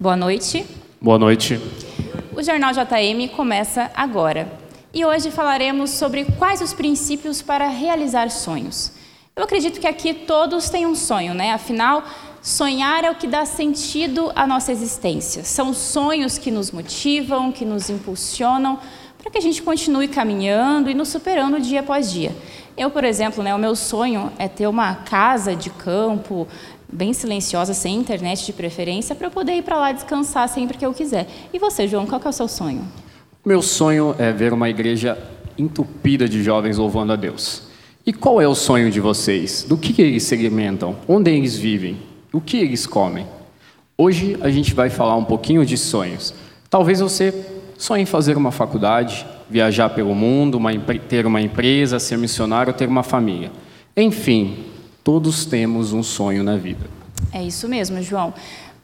Boa noite. Boa noite. O Jornal JM começa agora. E hoje falaremos sobre quais os princípios para realizar sonhos. Eu acredito que aqui todos têm um sonho, né? Afinal, sonhar é o que dá sentido à nossa existência. São sonhos que nos motivam, que nos impulsionam para que a gente continue caminhando e nos superando dia após dia. Eu, por exemplo, né, o meu sonho é ter uma casa de campo, bem silenciosa, sem internet de preferência, para eu poder ir para lá descansar sempre que eu quiser. E você, João, qual é o seu sonho? Meu sonho é ver uma igreja entupida de jovens louvando a Deus. E qual é o sonho de vocês? Do que eles se alimentam? Onde eles vivem? O que eles comem? Hoje a gente vai falar um pouquinho de sonhos. Talvez você sonhe em fazer uma faculdade, viajar pelo mundo, uma, ter uma empresa, ser missionário, ter uma família. Enfim, Todos temos um sonho na vida. É isso mesmo, João.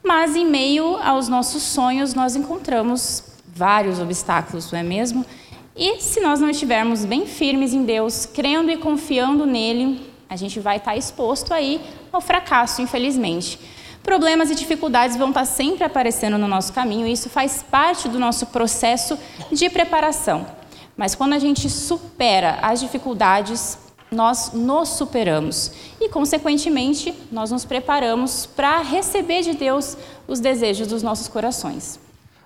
Mas em meio aos nossos sonhos, nós encontramos vários obstáculos, não é mesmo? E se nós não estivermos bem firmes em Deus, crendo e confiando nele, a gente vai estar exposto aí ao fracasso, infelizmente. Problemas e dificuldades vão estar sempre aparecendo no nosso caminho, e isso faz parte do nosso processo de preparação. Mas quando a gente supera as dificuldades, nós nos superamos e, consequentemente, nós nos preparamos para receber de Deus os desejos dos nossos corações.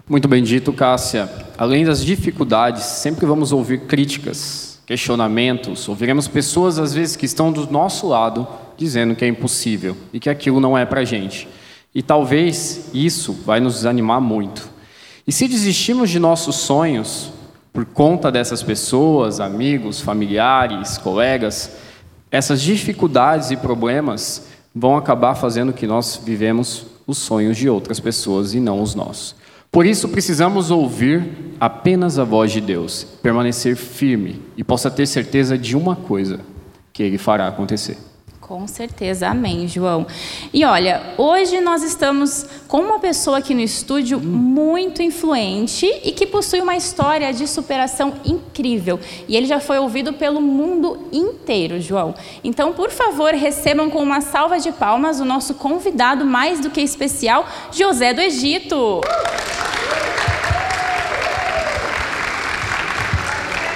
Muito bem dito, Cássia. Além das dificuldades, sempre vamos ouvir críticas, questionamentos, ouviremos pessoas, às vezes, que estão do nosso lado dizendo que é impossível e que aquilo não é para a gente. E talvez isso vai nos desanimar muito. E se desistirmos de nossos sonhos, por conta dessas pessoas, amigos, familiares, colegas, essas dificuldades e problemas vão acabar fazendo que nós vivemos os sonhos de outras pessoas e não os nossos. Por isso precisamos ouvir apenas a voz de Deus, permanecer firme e possa ter certeza de uma coisa, que ele fará acontecer. Com certeza, amém, João. E olha, hoje nós estamos com uma pessoa aqui no estúdio muito influente e que possui uma história de superação incrível. E ele já foi ouvido pelo mundo inteiro, João. Então, por favor, recebam com uma salva de palmas o nosso convidado mais do que especial, José do Egito.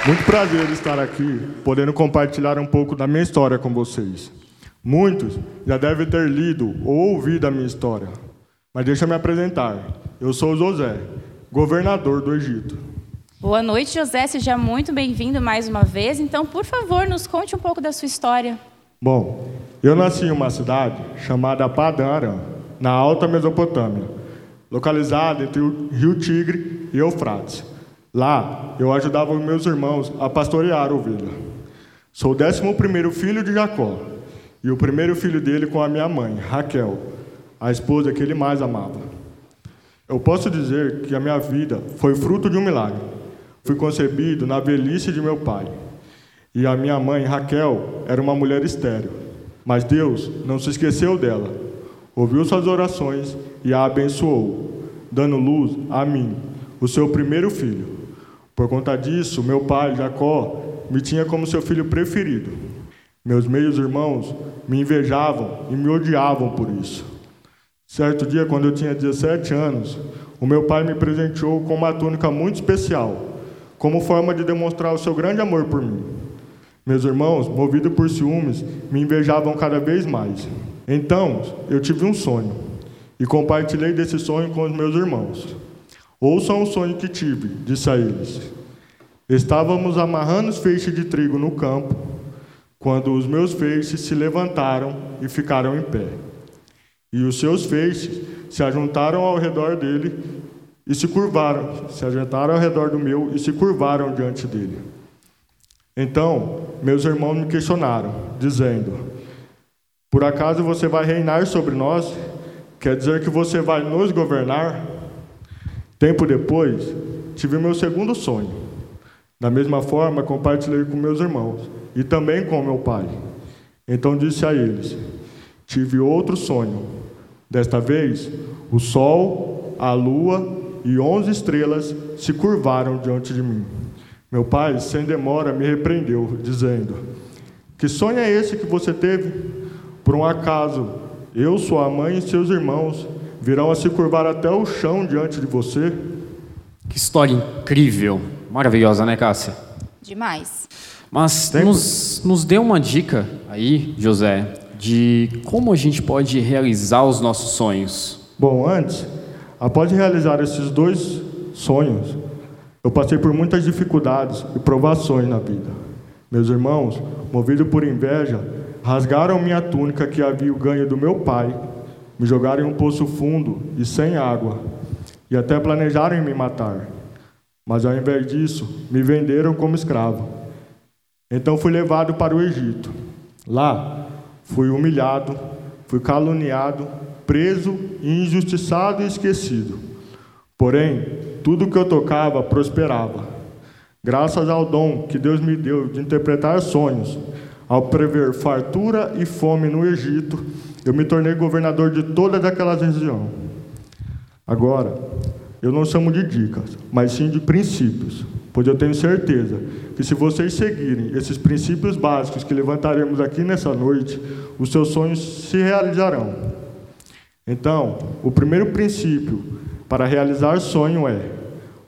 Muito prazer estar aqui, podendo compartilhar um pouco da minha história com vocês. Muitos já devem ter lido ou ouvido a minha história, mas deixa eu me apresentar. Eu sou José, governador do Egito. Boa noite, José. Seja muito bem-vindo mais uma vez. Então, por favor, nos conte um pouco da sua história. Bom, eu nasci em uma cidade chamada Padã na Alta Mesopotâmia, localizada entre o Rio Tigre e Eufrates. Lá, eu ajudava os meus irmãos a pastorear a ovelha. Sou o décimo primeiro filho de Jacó e o primeiro filho dele com a minha mãe, Raquel, a esposa que ele mais amava. Eu posso dizer que a minha vida foi fruto de um milagre. Fui concebido na velhice de meu pai. E a minha mãe, Raquel, era uma mulher estéril. Mas Deus não se esqueceu dela. Ouviu suas orações e a abençoou, dando luz a mim, o seu primeiro filho. Por conta disso, meu pai, Jacó, me tinha como seu filho preferido. Meus meios irmãos me invejavam e me odiavam por isso. Certo dia, quando eu tinha 17 anos, o meu pai me presenteou com uma túnica muito especial, como forma de demonstrar o seu grande amor por mim. Meus irmãos, movidos por ciúmes, me invejavam cada vez mais. Então, eu tive um sonho e compartilhei desse sonho com os meus irmãos. Ouçam o sonho que tive, disse a eles. Estávamos amarrando os feixes de trigo no campo quando os meus feixes se levantaram e ficaram em pé. E os seus feixes se ajuntaram ao redor dele e se curvaram, se ajuntaram ao redor do meu e se curvaram diante dele. Então, meus irmãos me questionaram, dizendo: Por acaso você vai reinar sobre nós? Quer dizer que você vai nos governar? Tempo depois, tive meu segundo sonho. Da mesma forma, compartilhei com meus irmãos e também com meu pai. Então disse a eles: Tive outro sonho. Desta vez, o sol, a lua e onze estrelas se curvaram diante de mim. Meu pai, sem demora, me repreendeu, dizendo: Que sonho é esse que você teve? Por um acaso, eu, sua mãe e seus irmãos virão a se curvar até o chão diante de você? Que história incrível, maravilhosa, né, Cássia? Demais. Mas nos, nos dê uma dica aí, José, de como a gente pode realizar os nossos sonhos. Bom, antes, após realizar esses dois sonhos, eu passei por muitas dificuldades e provações na vida. Meus irmãos, movidos por inveja, rasgaram minha túnica que havia ganho do meu pai, me jogaram em um poço fundo e sem água, e até planejaram me matar. Mas ao invés disso, me venderam como escravo. Então fui levado para o Egito. Lá, fui humilhado, fui caluniado, preso, injustiçado e esquecido. Porém, tudo que eu tocava prosperava. Graças ao dom que Deus me deu de interpretar sonhos, ao prever fartura e fome no Egito, eu me tornei governador de toda aquela região. Agora, eu não chamo de dicas, mas sim de princípios, pois eu tenho certeza que se vocês seguirem esses princípios básicos que levantaremos aqui nessa noite, os seus sonhos se realizarão. Então, o primeiro princípio para realizar sonho é: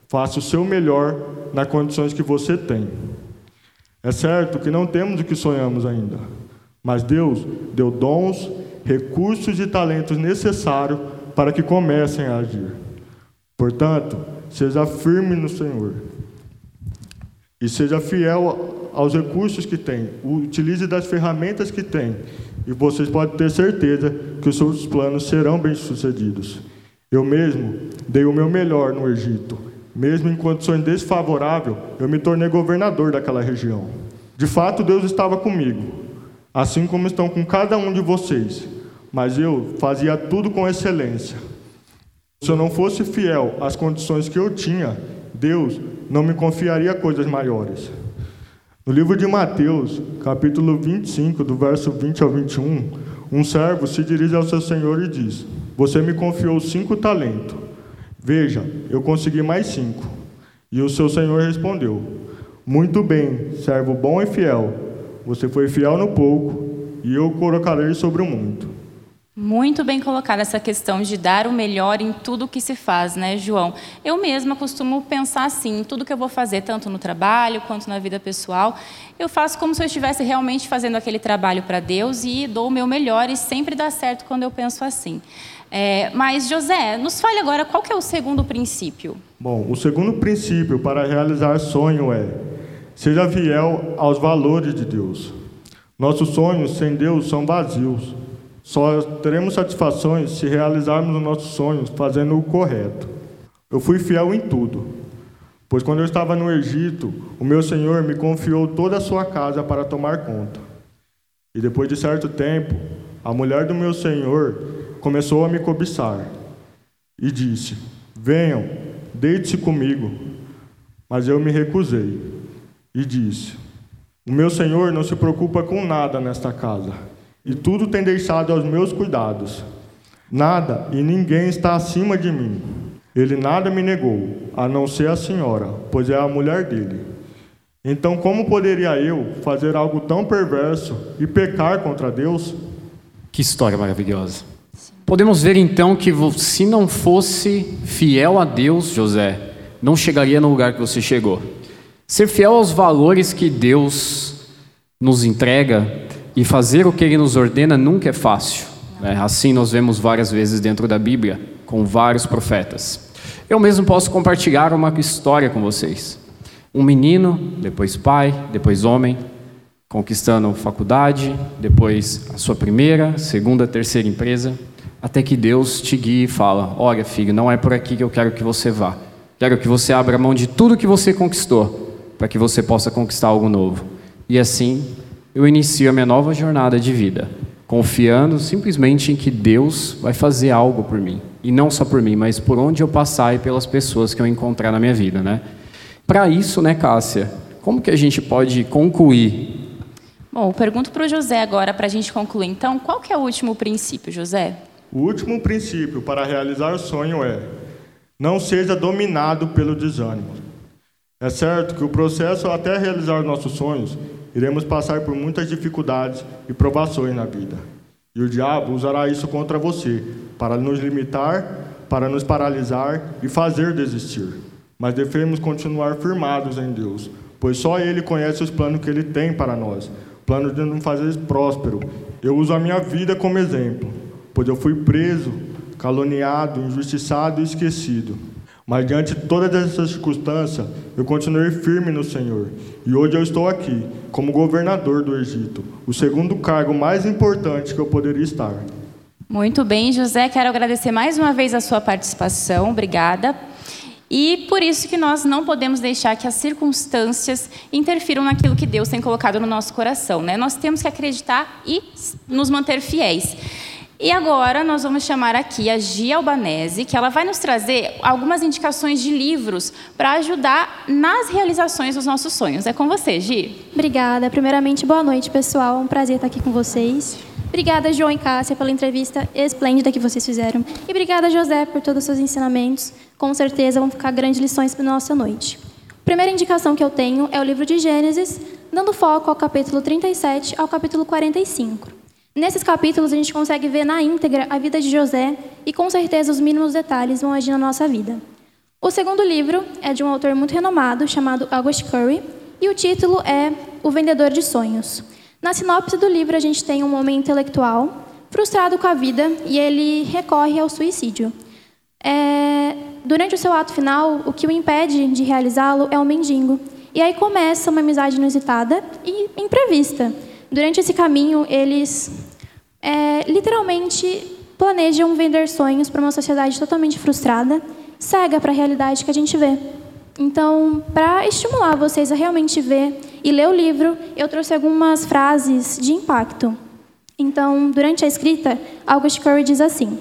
faça o seu melhor nas condições que você tem. É certo que não temos o que sonhamos ainda, mas Deus deu dons, recursos e talentos necessários para que comecem a agir. Portanto, seja firme no Senhor e seja fiel aos recursos que tem, utilize das ferramentas que tem, e vocês podem ter certeza que os seus planos serão bem-sucedidos. Eu mesmo dei o meu melhor no Egito. Mesmo em condições desfavoráveis, eu me tornei governador daquela região. De fato, Deus estava comigo, assim como estão com cada um de vocês, mas eu fazia tudo com excelência. Se eu não fosse fiel às condições que eu tinha, Deus não me confiaria coisas maiores. No livro de Mateus, capítulo 25, do verso 20 ao 21, um servo se dirige ao seu senhor e diz: Você me confiou cinco talentos. Veja, eu consegui mais cinco. E o seu senhor respondeu: Muito bem, servo bom e fiel. Você foi fiel no pouco, e eu colocarei sobre o muito. Muito bem colocada essa questão de dar o melhor em tudo que se faz, né, João? Eu mesma costumo pensar assim, tudo que eu vou fazer, tanto no trabalho quanto na vida pessoal, eu faço como se eu estivesse realmente fazendo aquele trabalho para Deus e dou o meu melhor e sempre dá certo quando eu penso assim. É, mas, José, nos fale agora qual que é o segundo princípio. Bom, o segundo princípio para realizar sonho é seja fiel aos valores de Deus. Nossos sonhos sem Deus são vazios. Só teremos satisfações se realizarmos os nossos sonhos fazendo o correto. Eu fui fiel em tudo, pois quando eu estava no Egito, o meu Senhor me confiou toda a sua casa para tomar conta. E depois de certo tempo, a mulher do meu Senhor começou a me cobiçar e disse: Venham, deite-se comigo. Mas eu me recusei e disse: O meu Senhor não se preocupa com nada nesta casa e tudo tem deixado aos meus cuidados. Nada e ninguém está acima de mim. Ele nada me negou, a não ser a senhora, pois é a mulher dele. Então, como poderia eu fazer algo tão perverso e pecar contra Deus? Que história maravilhosa. Podemos ver então que se não fosse fiel a Deus, José, não chegaria no lugar que você chegou. Ser fiel aos valores que Deus nos entrega e fazer o que ele nos ordena nunca é fácil. Né? Assim nós vemos várias vezes dentro da Bíblia, com vários profetas. Eu mesmo posso compartilhar uma história com vocês. Um menino, depois pai, depois homem, conquistando faculdade, depois a sua primeira, segunda, terceira empresa, até que Deus te guie e fala: Olha, filho, não é por aqui que eu quero que você vá. Quero que você abra mão de tudo que você conquistou, para que você possa conquistar algo novo. E assim, eu inicio a minha nova jornada de vida, confiando simplesmente em que Deus vai fazer algo por mim. E não só por mim, mas por onde eu passar e pelas pessoas que eu encontrar na minha vida, né? Para isso, né, Cássia, como que a gente pode concluir? Bom, eu pergunto para o José agora, para a gente concluir. Então, qual que é o último princípio, José? O último princípio para realizar o sonho é: não seja dominado pelo desânimo. É certo que o processo até realizar nossos sonhos, iremos passar por muitas dificuldades e provações na vida. E o diabo usará isso contra você, para nos limitar, para nos paralisar e fazer desistir. Mas devemos continuar firmados em Deus, pois só Ele conhece os planos que Ele tem para nós plano de nos fazer próspero. Eu uso a minha vida como exemplo pois eu fui preso, caluniado, injustiçado e esquecido. Mas diante de todas essas circunstâncias, eu continuei firme no Senhor. E hoje eu estou aqui, como governador do Egito, o segundo cargo mais importante que eu poderia estar. Muito bem, José, quero agradecer mais uma vez a sua participação. Obrigada. E por isso que nós não podemos deixar que as circunstâncias interfiram naquilo que Deus tem colocado no nosso coração, né? Nós temos que acreditar e nos manter fiéis. E agora nós vamos chamar aqui a Gia Albanese, que ela vai nos trazer algumas indicações de livros para ajudar nas realizações dos nossos sonhos. É com você, Gi. Obrigada. Primeiramente, boa noite, pessoal. É um prazer estar aqui com vocês. Obrigada, João e Cássia, pela entrevista esplêndida que vocês fizeram. E obrigada, José, por todos os seus ensinamentos. Com certeza vão ficar grandes lições para nossa noite. A primeira indicação que eu tenho é o livro de Gênesis, dando foco ao capítulo 37 ao capítulo 45. Nesses capítulos, a gente consegue ver na íntegra a vida de José e, com certeza, os mínimos detalhes vão agir na nossa vida. O segundo livro é de um autor muito renomado chamado August Curry e o título é O Vendedor de Sonhos. Na sinopse do livro, a gente tem um homem intelectual frustrado com a vida e ele recorre ao suicídio. É... Durante o seu ato final, o que o impede de realizá-lo é um mendigo. E aí começa uma amizade inusitada e imprevista. Durante esse caminho, eles é, literalmente planejam vender sonhos para uma sociedade totalmente frustrada, cega para a realidade que a gente vê. Então, para estimular vocês a realmente ver e ler o livro, eu trouxe algumas frases de impacto. Então, durante a escrita, August Curry diz assim: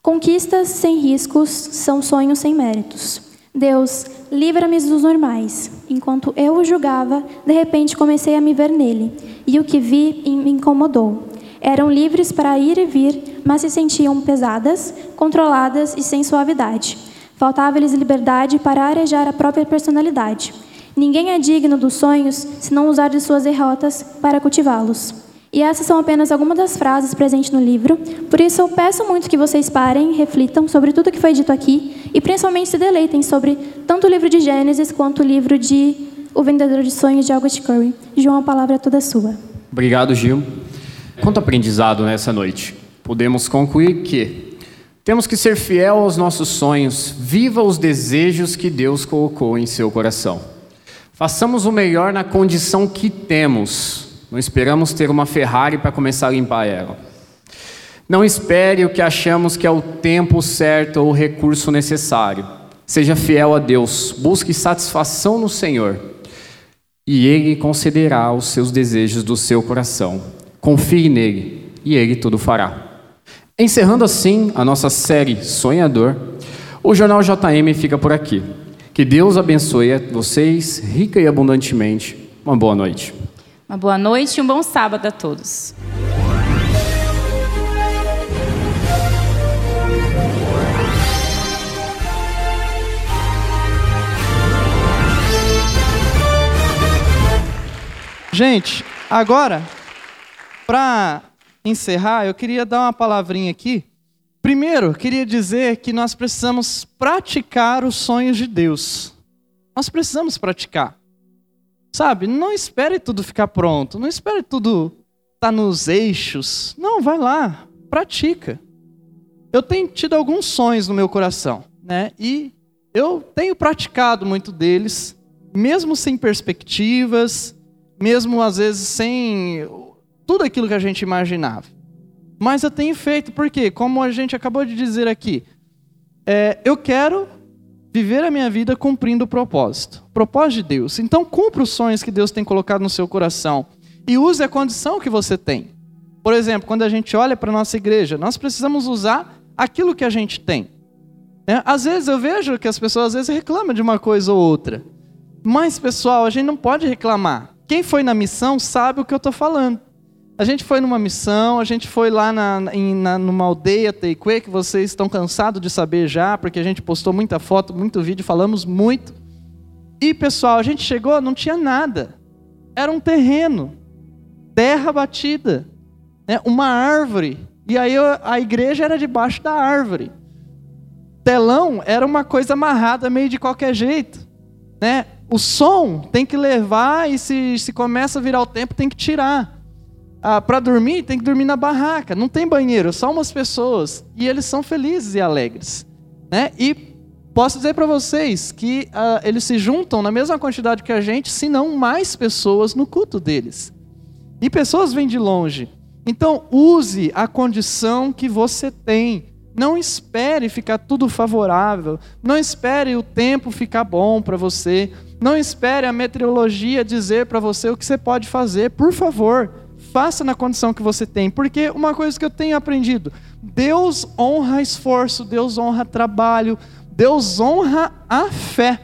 Conquistas sem riscos são sonhos sem méritos. Deus, livra-me dos normais. Enquanto eu o julgava, de repente comecei a me ver nele, e o que vi me incomodou. Eram livres para ir e vir, mas se sentiam pesadas, controladas e sem suavidade. Faltava-lhes liberdade para arejar a própria personalidade. Ninguém é digno dos sonhos se não usar de suas derrotas para cultivá-los. E essas são apenas algumas das frases presentes no livro, por isso eu peço muito que vocês parem, reflitam sobre tudo que foi dito aqui e principalmente se deleitem sobre tanto o livro de Gênesis quanto o livro de O Vendedor de Sonhos de August Curry. João, a palavra é toda sua. Obrigado, Gil. Quanto aprendizado nessa noite. Podemos concluir que temos que ser fiel aos nossos sonhos, viva os desejos que Deus colocou em seu coração. Façamos o melhor na condição que temos não esperamos ter uma Ferrari para começar a limpar ela. Não espere o que achamos que é o tempo certo ou o recurso necessário. Seja fiel a Deus, busque satisfação no Senhor e Ele concederá os seus desejos do seu coração. Confie nele e Ele tudo fará. Encerrando assim a nossa série Sonhador, o Jornal JM fica por aqui. Que Deus abençoe vocês rica e abundantemente. Uma boa noite. Uma boa noite e um bom sábado a todos. Gente, agora, para encerrar, eu queria dar uma palavrinha aqui. Primeiro, queria dizer que nós precisamos praticar os sonhos de Deus. Nós precisamos praticar. Sabe? Não espere tudo ficar pronto. Não espere tudo estar tá nos eixos. Não, vai lá, pratica. Eu tenho tido alguns sonhos no meu coração, né? E eu tenho praticado muito deles, mesmo sem perspectivas, mesmo às vezes sem tudo aquilo que a gente imaginava. Mas eu tenho feito porque, como a gente acabou de dizer aqui, é, eu quero viver a minha vida cumprindo o propósito. O propósito de Deus. Então, cumpra os sonhos que Deus tem colocado no seu coração e use a condição que você tem. Por exemplo, quando a gente olha para a nossa igreja, nós precisamos usar aquilo que a gente tem. É, às vezes eu vejo que as pessoas às vezes reclamam de uma coisa ou outra. Mas, pessoal, a gente não pode reclamar. Quem foi na missão sabe o que eu estou falando. A gente foi numa missão, a gente foi lá na, em, na, numa aldeia Teique, que vocês estão cansados de saber já, porque a gente postou muita foto, muito vídeo, falamos muito. E, pessoal, a gente chegou, não tinha nada. Era um terreno, terra batida, né? uma árvore. E aí a igreja era debaixo da árvore. Telão era uma coisa amarrada meio de qualquer jeito. Né? O som tem que levar e se, se começa a virar o tempo, tem que tirar ah, para dormir, tem que dormir na barraca. Não tem banheiro, só umas pessoas. E eles são felizes e alegres. Né? E posso dizer para vocês que ah, eles se juntam na mesma quantidade que a gente, se não mais pessoas no culto deles. E pessoas vêm de longe. Então, use a condição que você tem. Não espere ficar tudo favorável. Não espere o tempo ficar bom para você. Não espere a meteorologia dizer para você o que você pode fazer. Por favor, faça na condição que você tem, porque uma coisa que eu tenho aprendido: Deus honra esforço, Deus honra trabalho, Deus honra a fé.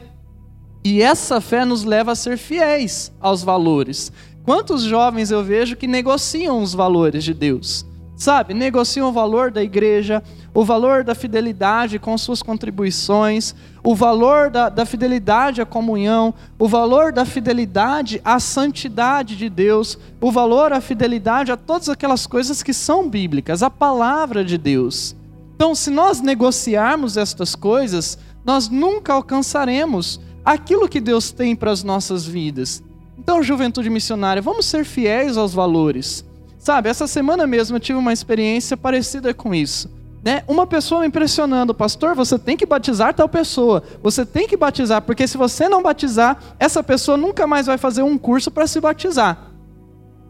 E essa fé nos leva a ser fiéis aos valores. Quantos jovens eu vejo que negociam os valores de Deus? Sabe, negociam o valor da igreja, o valor da fidelidade com suas contribuições, o valor da, da, fidelidade à comunhão, o valor da fidelidade à santidade de Deus, o valor à fidelidade a todas aquelas coisas que são bíblicas, a palavra de Deus. Então, se nós negociarmos estas coisas, nós nunca alcançaremos aquilo que Deus tem para as nossas vidas. Então, juventude missionária, vamos ser fiéis aos valores. Sabe, essa semana mesmo eu tive uma experiência parecida com isso. Né? Uma pessoa me impressionando, pastor, você tem que batizar tal pessoa. Você tem que batizar, porque se você não batizar, essa pessoa nunca mais vai fazer um curso para se batizar.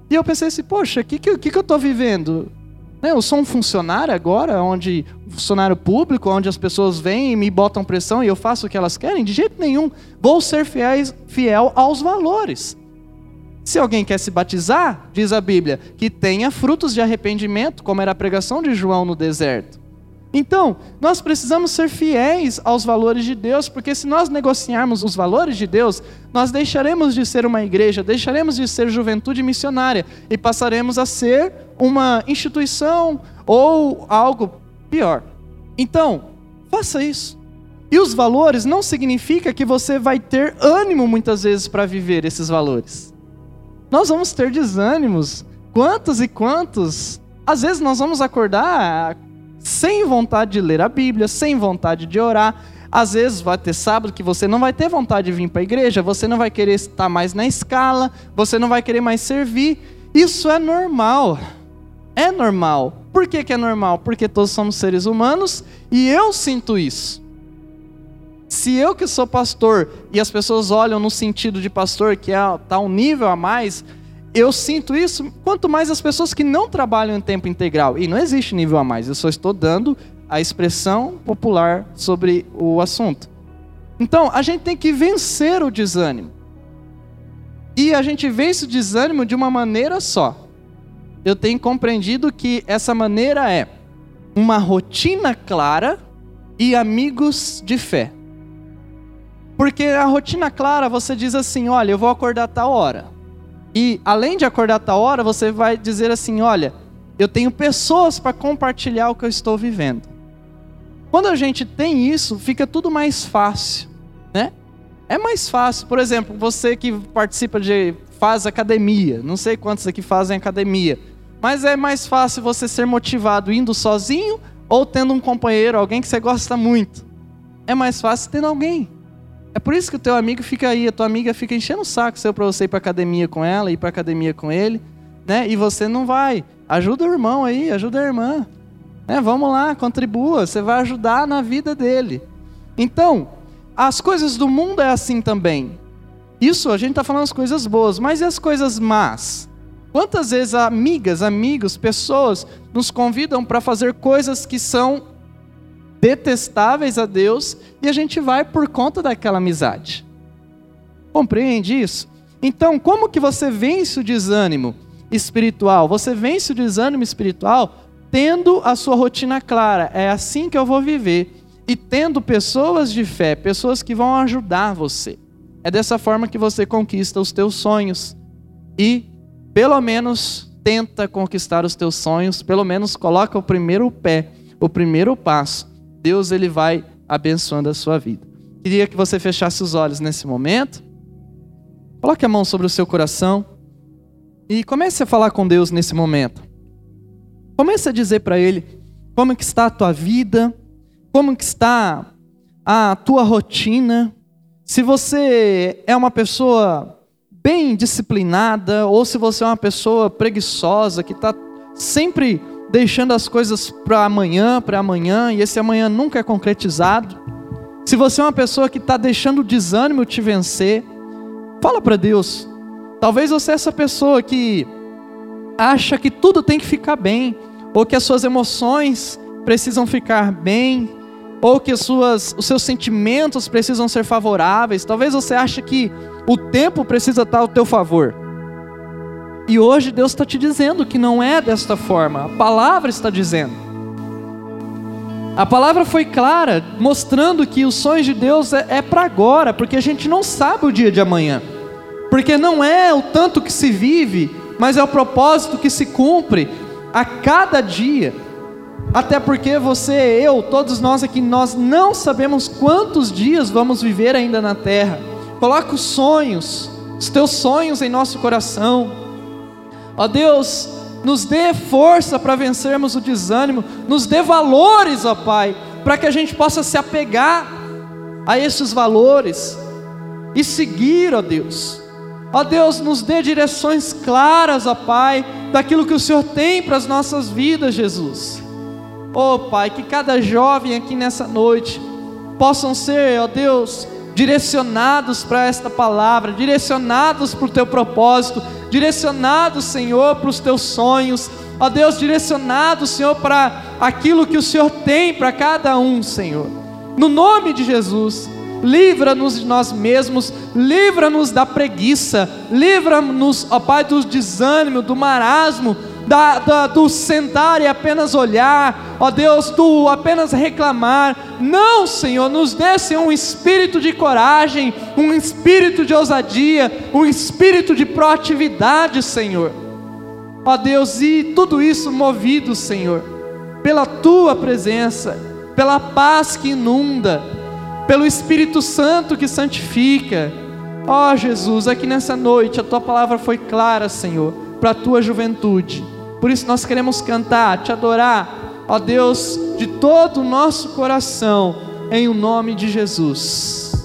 E eu pensei assim, poxa, o que, que, que, eu estou vivendo? Né, eu sou um funcionário agora, onde funcionário público, onde as pessoas vêm e me botam pressão e eu faço o que elas querem? De jeito nenhum. Vou ser fiéis, fiel aos valores. Se alguém quer se batizar, diz a Bíblia, que tenha frutos de arrependimento, como era a pregação de João no deserto. Então, nós precisamos ser fiéis aos valores de Deus, porque se nós negociarmos os valores de Deus, nós deixaremos de ser uma igreja, deixaremos de ser juventude missionária e passaremos a ser uma instituição ou algo pior. Então, faça isso. E os valores não significa que você vai ter ânimo muitas vezes para viver esses valores nós vamos ter desânimos. Quantos e quantos? Às vezes nós vamos acordar sem vontade de ler a Bíblia, sem vontade de orar. Às vezes vai ter sábado que você não vai ter vontade de vir para a igreja, você não vai querer estar mais na escala, você não vai querer mais servir. Isso é normal. É normal. Por que, que é normal? Porque todos somos seres humanos e eu sinto isso. Se eu que sou pastor e as pessoas olham no sentido de pastor que está é, um nível a mais, eu sinto isso, quanto mais as pessoas que não trabalham em tempo integral. E não existe nível a mais, eu só estou dando a expressão popular sobre o assunto. Então, a gente tem que vencer o desânimo. E a gente vence o desânimo de uma maneira só. Eu tenho compreendido que essa maneira é uma rotina clara e amigos de fé. Porque a rotina clara, você diz assim: olha, eu vou acordar tal hora. E além de acordar tal hora, você vai dizer assim: olha, eu tenho pessoas para compartilhar o que eu estou vivendo. Quando a gente tem isso, fica tudo mais fácil, né? É mais fácil. Por exemplo, você que participa de faz academia, não sei quantos aqui fazem academia, mas é mais fácil você ser motivado indo sozinho ou tendo um companheiro, alguém que você gosta muito. É mais fácil tendo alguém. É por isso que o teu amigo fica aí, a tua amiga fica enchendo o saco seu para você ir para academia com ela, ir para academia com ele, né? E você não vai. Ajuda o irmão aí, ajuda a irmã. Né? Vamos lá, contribua, você vai ajudar na vida dele. Então, as coisas do mundo é assim também. Isso a gente está falando as coisas boas, mas e as coisas más? Quantas vezes amigas, amigos, pessoas nos convidam para fazer coisas que são detestáveis a Deus e a gente vai por conta daquela amizade. Compreende isso? Então, como que você vence o desânimo espiritual? Você vence o desânimo espiritual tendo a sua rotina clara. É assim que eu vou viver. E tendo pessoas de fé, pessoas que vão ajudar você. É dessa forma que você conquista os teus sonhos. E, pelo menos, tenta conquistar os teus sonhos, pelo menos coloca o primeiro pé, o primeiro passo. Deus ele vai abençoando a sua vida. Queria que você fechasse os olhos nesse momento. Coloque a mão sobre o seu coração e comece a falar com Deus nesse momento. Comece a dizer para Ele como que está a tua vida, como que está a tua rotina. Se você é uma pessoa bem disciplinada ou se você é uma pessoa preguiçosa que está sempre deixando as coisas para amanhã, para amanhã e esse amanhã nunca é concretizado. Se você é uma pessoa que está deixando o desânimo te vencer, Fala para Deus. Talvez você é essa pessoa que acha que tudo tem que ficar bem, ou que as suas emoções precisam ficar bem, ou que suas, os seus sentimentos precisam ser favoráveis. Talvez você ache que o tempo precisa estar ao teu favor. E hoje Deus está te dizendo que não é desta forma. A palavra está dizendo. A palavra foi clara, mostrando que os sonhos de Deus é, é para agora, porque a gente não sabe o dia de amanhã. Porque não é o tanto que se vive, mas é o propósito que se cumpre a cada dia. Até porque você, eu, todos nós aqui, nós não sabemos quantos dias vamos viver ainda na terra. Coloca os sonhos, os teus sonhos em nosso coração. Ó Deus, nos dê força para vencermos o desânimo, nos dê valores, ó Pai, para que a gente possa se apegar a esses valores e seguir, ó Deus Ó Deus, nos dê direções claras, ó Pai, daquilo que o Senhor tem para as nossas vidas, Jesus. Ó Pai, que cada jovem aqui nessa noite possam ser, ó Deus, direcionados para esta palavra, direcionados para o teu propósito, direcionados, Senhor, para os teus sonhos, ó Deus, direcionados, Senhor, para aquilo que o Senhor tem para cada um, Senhor. No nome de Jesus livra-nos de nós mesmos, livra-nos da preguiça, livra-nos, ó Pai, do desânimo, do marasmo, da, da, do sentar e apenas olhar, ó Deus, do apenas reclamar. Não, Senhor, nos dê Senhor, um espírito de coragem, um espírito de ousadia, um espírito de proatividade, Senhor. Ó Deus, e tudo isso movido, Senhor, pela tua presença, pela paz que inunda pelo Espírito Santo que santifica. Ó Jesus, aqui nessa noite a tua palavra foi clara, Senhor, para a tua juventude. Por isso nós queremos cantar, te adorar, ó Deus, de todo o nosso coração, em o nome de Jesus.